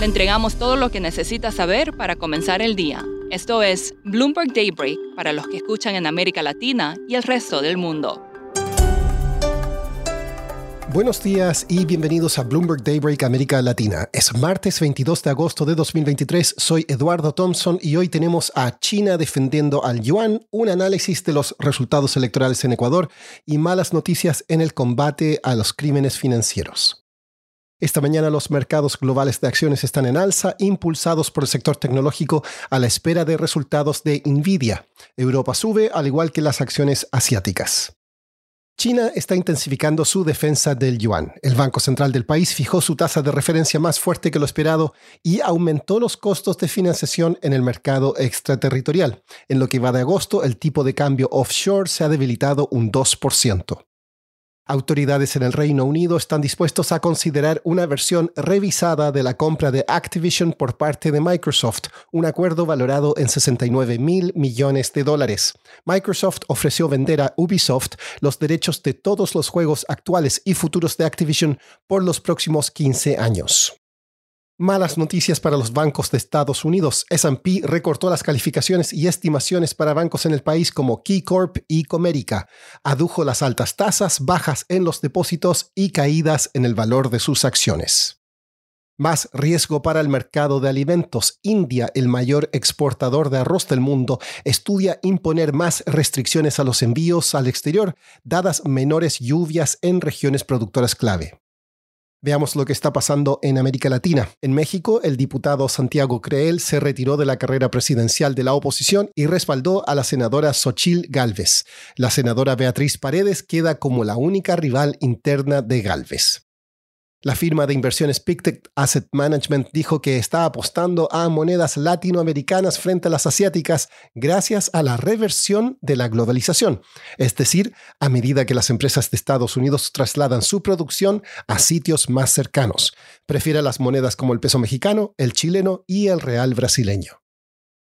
Le entregamos todo lo que necesita saber para comenzar el día. Esto es Bloomberg Daybreak para los que escuchan en América Latina y el resto del mundo. Buenos días y bienvenidos a Bloomberg Daybreak América Latina. Es martes 22 de agosto de 2023. Soy Eduardo Thompson y hoy tenemos a China defendiendo al yuan, un análisis de los resultados electorales en Ecuador y malas noticias en el combate a los crímenes financieros. Esta mañana los mercados globales de acciones están en alza, impulsados por el sector tecnológico a la espera de resultados de Nvidia. Europa sube, al igual que las acciones asiáticas. China está intensificando su defensa del yuan. El Banco Central del país fijó su tasa de referencia más fuerte que lo esperado y aumentó los costos de financiación en el mercado extraterritorial. En lo que va de agosto, el tipo de cambio offshore se ha debilitado un 2%. Autoridades en el Reino Unido están dispuestos a considerar una versión revisada de la compra de Activision por parte de Microsoft, un acuerdo valorado en 69 mil millones de dólares. Microsoft ofreció vender a Ubisoft los derechos de todos los juegos actuales y futuros de Activision por los próximos 15 años. Malas noticias para los bancos de Estados Unidos. SP recortó las calificaciones y estimaciones para bancos en el país como KeyCorp y Comerica. Adujo las altas tasas, bajas en los depósitos y caídas en el valor de sus acciones. Más riesgo para el mercado de alimentos. India, el mayor exportador de arroz del mundo, estudia imponer más restricciones a los envíos al exterior, dadas menores lluvias en regiones productoras clave. Veamos lo que está pasando en América Latina. En México, el diputado Santiago Creel se retiró de la carrera presidencial de la oposición y respaldó a la senadora Xochil Gálvez. La senadora Beatriz Paredes queda como la única rival interna de Gálvez. La firma de inversiones Pictet Asset Management dijo que está apostando a monedas latinoamericanas frente a las asiáticas gracias a la reversión de la globalización, es decir, a medida que las empresas de Estados Unidos trasladan su producción a sitios más cercanos. Prefiere las monedas como el peso mexicano, el chileno y el real brasileño.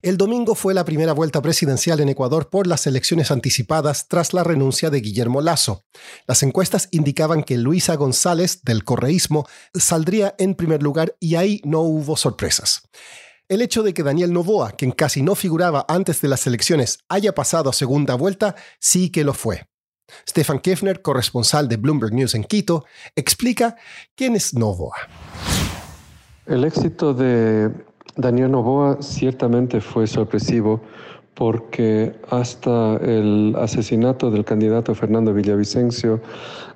El domingo fue la primera vuelta presidencial en Ecuador por las elecciones anticipadas tras la renuncia de Guillermo Lazo. Las encuestas indicaban que Luisa González, del correísmo, saldría en primer lugar y ahí no hubo sorpresas. El hecho de que Daniel Novoa, quien casi no figuraba antes de las elecciones, haya pasado a segunda vuelta, sí que lo fue. Stefan Kefner, corresponsal de Bloomberg News en Quito, explica quién es Novoa. El éxito de Daniel Novoa ciertamente fue sorpresivo porque hasta el asesinato del candidato Fernando Villavicencio,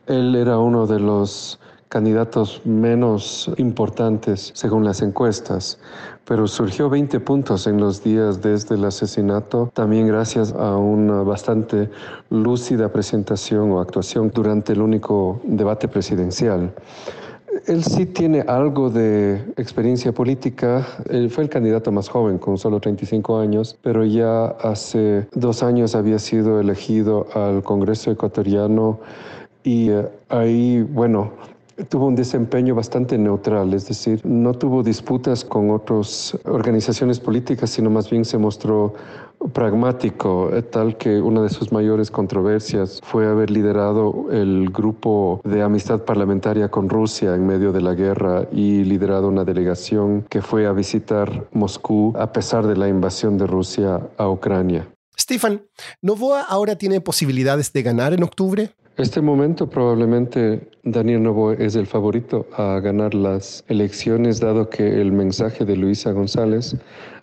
él era uno de los candidatos menos importantes según las encuestas, pero surgió 20 puntos en los días desde el asesinato, también gracias a una bastante lúcida presentación o actuación durante el único debate presidencial. Él sí tiene algo de experiencia política. Él fue el candidato más joven, con solo 35 años, pero ya hace dos años había sido elegido al Congreso ecuatoriano y eh, ahí, bueno, tuvo un desempeño bastante neutral, es decir, no tuvo disputas con otras organizaciones políticas, sino más bien se mostró pragmático, eh, tal que una de sus mayores controversias fue haber liderado el grupo de amistad parlamentaria con Rusia en medio de la guerra y liderado una delegación que fue a visitar Moscú a pesar de la invasión de Rusia a Ucrania. Stefan, ¿Novoa ahora tiene posibilidades de ganar en octubre? Este momento probablemente Daniel Novoa es el favorito a ganar las elecciones, dado que el mensaje de Luisa González,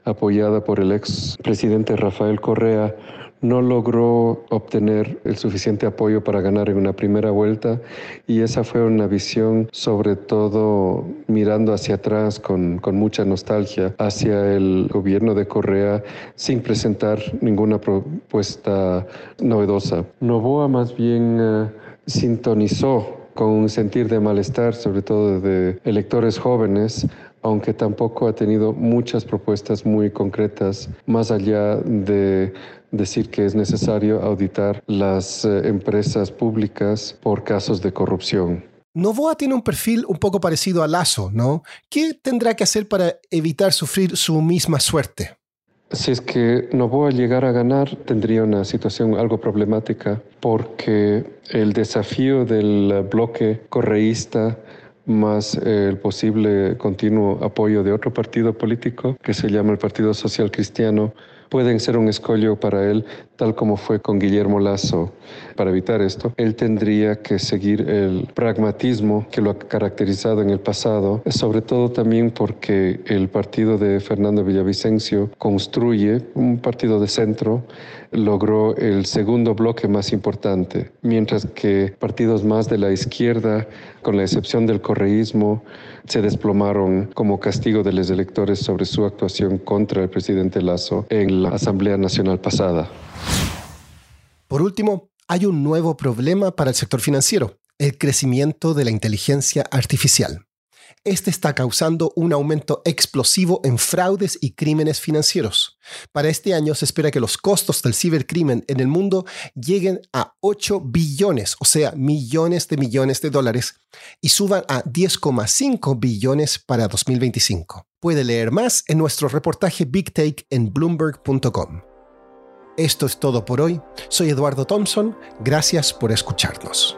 apoyada por el ex presidente Rafael Correa, no logró obtener el suficiente apoyo para ganar en una primera vuelta y esa fue una visión sobre todo mirando hacia atrás con, con mucha nostalgia hacia el gobierno de Correa sin presentar ninguna propuesta novedosa. Novoa más bien eh, sintonizó con un sentir de malestar, sobre todo de electores jóvenes, aunque tampoco ha tenido muchas propuestas muy concretas, más allá de decir que es necesario auditar las eh, empresas públicas por casos de corrupción. Novoa tiene un perfil un poco parecido a Lazo, ¿no? ¿Qué tendrá que hacer para evitar sufrir su misma suerte? Si es que Novoa llegara a ganar, tendría una situación algo problemática porque el desafío del bloque correísta más el posible continuo apoyo de otro partido político que se llama el Partido Social Cristiano pueden ser un escollo para él, tal como fue con Guillermo Lazo. Para evitar esto, él tendría que seguir el pragmatismo que lo ha caracterizado en el pasado, sobre todo también porque el partido de Fernando Villavicencio construye un partido de centro, logró el segundo bloque más importante, mientras que partidos más de la izquierda, con la excepción del correísmo, se desplomaron como castigo de los electores sobre su actuación contra el presidente Lazo en la Asamblea Nacional pasada. Por último, hay un nuevo problema para el sector financiero, el crecimiento de la inteligencia artificial. Este está causando un aumento explosivo en fraudes y crímenes financieros. Para este año se espera que los costos del cibercrimen en el mundo lleguen a 8 billones, o sea, millones de millones de dólares, y suban a 10,5 billones para 2025. Puede leer más en nuestro reportaje Big Take en bloomberg.com. Esto es todo por hoy. Soy Eduardo Thompson. Gracias por escucharnos.